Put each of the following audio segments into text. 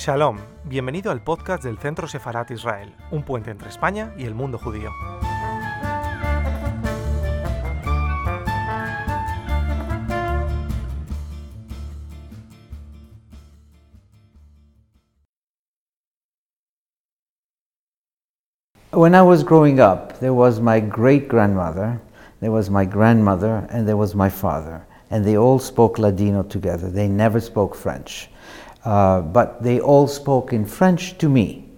Shalom, bienvenido al podcast del Centro Sefarat Israel, un puente entre España y el mundo judío. When I was growing up, there was my great grandmother, there was my grandmother, and there was my father. And they all spoke Ladino together. They never spoke French. Uh, but they all spoke in French to me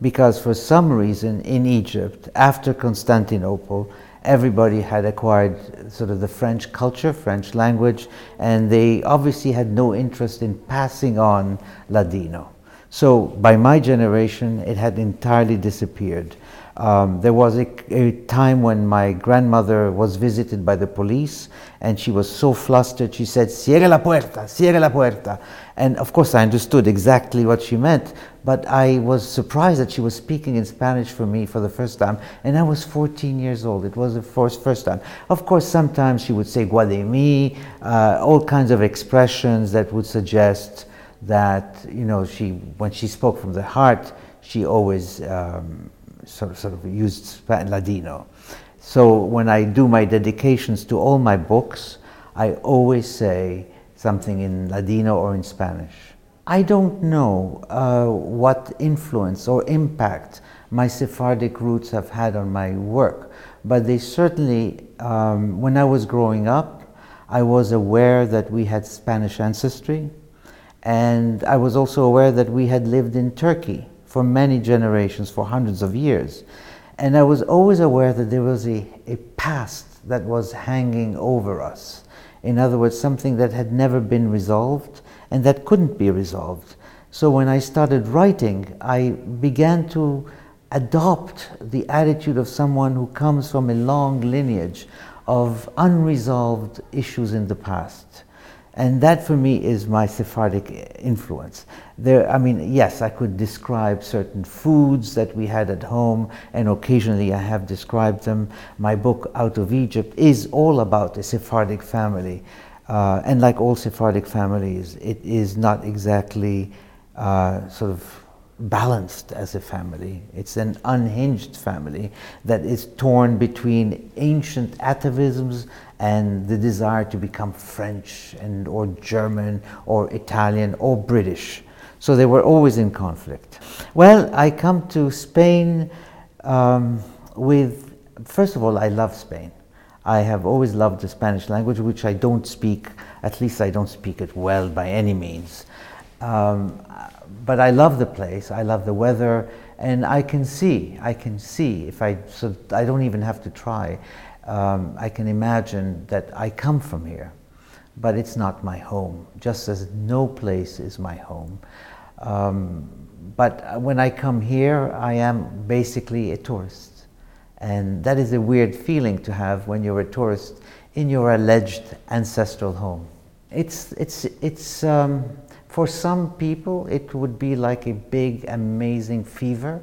because, for some reason, in Egypt, after Constantinople, everybody had acquired sort of the French culture, French language, and they obviously had no interest in passing on Ladino. So, by my generation, it had entirely disappeared. Um, there was a, a, time when my grandmother was visited by the police and she was so flustered, she said, Cierre la puerta, cierre la puerta. And of course, I understood exactly what she meant, but I was surprised that she was speaking in Spanish for me for the first time. And I was 14 years old. It was the first, first time. Of course, sometimes she would say Guademi, uh, all kinds of expressions that would suggest that, you know, she, when she spoke from the heart, she always. Um, sort of, sort of used Ladino. So when I do my dedications to all my books, I always say something in Ladino or in Spanish. I don't know uh, what influence or impact my Sephardic roots have had on my work, but they certainly, um, when I was growing up, I was aware that we had Spanish ancestry, and I was also aware that we had lived in Turkey for many generations, for hundreds of years. And I was always aware that there was a, a past that was hanging over us. In other words, something that had never been resolved and that couldn't be resolved. So when I started writing, I began to adopt the attitude of someone who comes from a long lineage of unresolved issues in the past. And that for me is my Sephardic influence. There, I mean, yes, I could describe certain foods that we had at home, and occasionally I have described them. My book, Out of Egypt, is all about a Sephardic family. Uh, and like all Sephardic families, it is not exactly uh, sort of balanced as a family. It's an unhinged family that is torn between ancient atavisms and the desire to become French and or German or Italian or British. So they were always in conflict. Well, I come to Spain um, with, first of all, I love Spain. I have always loved the Spanish language, which I don't speak, at least I don't speak it well by any means. Um, but I love the place, I love the weather, and I can see, I can see, if I, so I don't even have to try, um, I can imagine that I come from here, but it's not my home, just as no place is my home. Um, but when I come here, I am basically a tourist. And that is a weird feeling to have when you're a tourist in your alleged ancestral home. It's, it's, it's, um, for some people, it would be like a big, amazing fever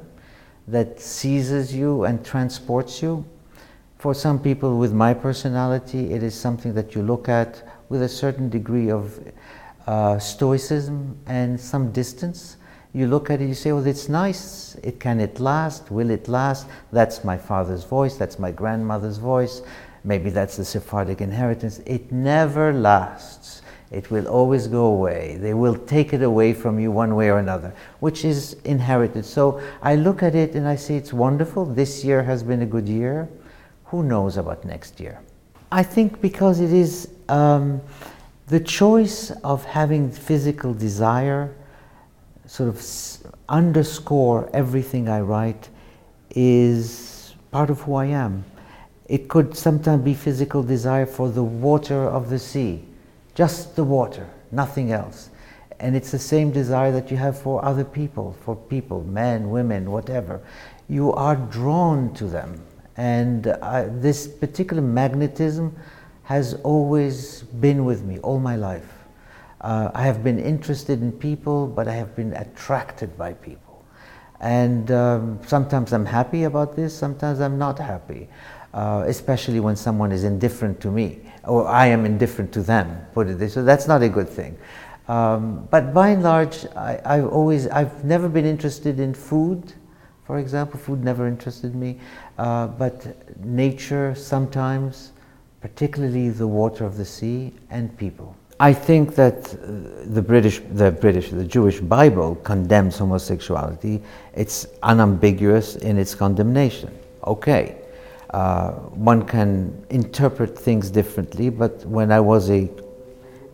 that seizes you and transports you. For some people with my personality, it is something that you look at with a certain degree of uh, stoicism and some distance. You look at it, you say, well, it's nice. It can it last? Will it last? That's my father's voice. That's my grandmother's voice. Maybe that's the Sephardic inheritance. It never lasts. It will always go away. They will take it away from you one way or another, which is inherited. So I look at it and I say it's wonderful. This year has been a good year. Who knows about next year? I think because it is um, the choice of having physical desire sort of underscore everything I write is part of who I am. It could sometimes be physical desire for the water of the sea just the water, nothing else. And it's the same desire that you have for other people, for people, men, women, whatever. You are drawn to them. And uh, this particular magnetism has always been with me all my life. Uh, I have been interested in people, but I have been attracted by people. And um, sometimes I'm happy about this, sometimes I'm not happy, uh, especially when someone is indifferent to me or I am indifferent to them, put it this way. So That's not a good thing. Um, but by and large, I, I've always, I've never been interested in food, for example. Food never interested me. Uh, but nature sometimes, particularly the water of the sea and people. I think that uh, the British, the British, the Jewish Bible condemns homosexuality. It's unambiguous in its condemnation. Okay, uh, one can interpret things differently, but when I was a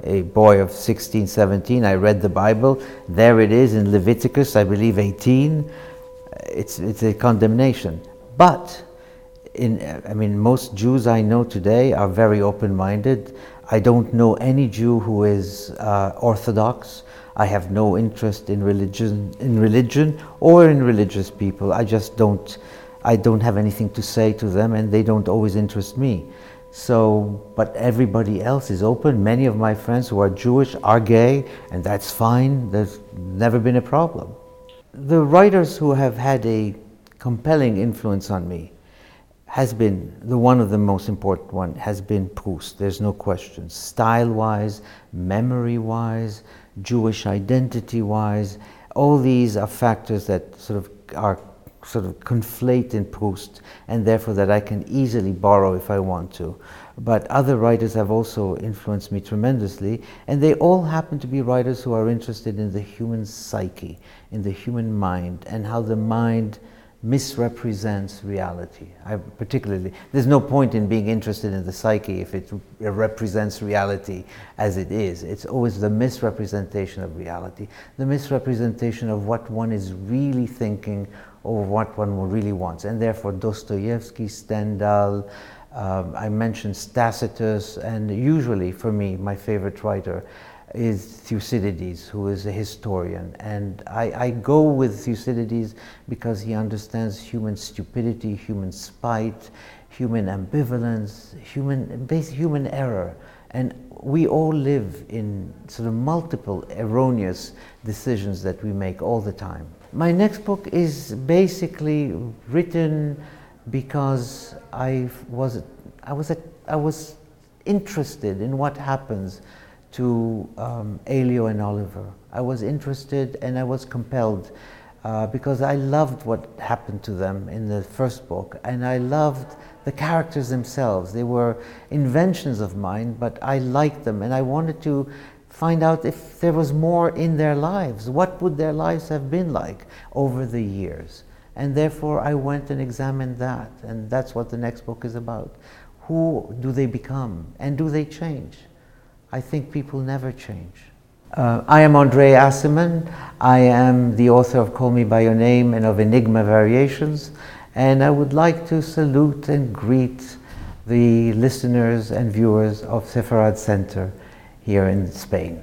a boy of 16, 17, I read the Bible. There it is in Leviticus, I believe 18. It's, it's a condemnation. But in, I mean, most Jews I know today are very open-minded. I don't know any Jew who is uh, Orthodox. I have no interest in religion, in religion or in religious people. I just don't, I don't have anything to say to them, and they don't always interest me. So, but everybody else is open. Many of my friends who are Jewish are gay, and that's fine. There's never been a problem. The writers who have had a compelling influence on me has been the one of the most important one has been Proust. There's no question. Style-wise, memory-wise, Jewish identity-wise, all these are factors that sort of are sort of conflate in Proust, and therefore that I can easily borrow if I want to. But other writers have also influenced me tremendously, and they all happen to be writers who are interested in the human psyche, in the human mind, and how the mind misrepresents reality. I particularly, there's no point in being interested in the psyche if it represents reality as it is. It's always the misrepresentation of reality, the misrepresentation of what one is really thinking or what one really wants. And therefore, Dostoevsky, Stendhal, um, I mentioned Tacitus, and usually for me, my favorite writer is Thucydides, who is a historian. And I, I, go with Thucydides because he understands human stupidity, human spite, human ambivalence, human, human error. And we all live in sort of multiple erroneous decisions that we make all the time. My next book is basically written because I was, I was, a, I was interested in what happens to um, Elio and Oliver. I was interested and I was compelled uh, because I loved what happened to them in the first book and I loved the characters themselves. They were inventions of mine, but I liked them and I wanted to find out if there was more in their lives. What would their lives have been like over the years? And therefore, I went and examined that. And that's what the next book is about. Who do they become? And do they change? I think people never change. Uh, I am Andre Aciman. I am the author of Call Me By Your Name and of Enigma Variations. And I would like to salute and greet the listeners and viewers of Sefarad Center here in Spain.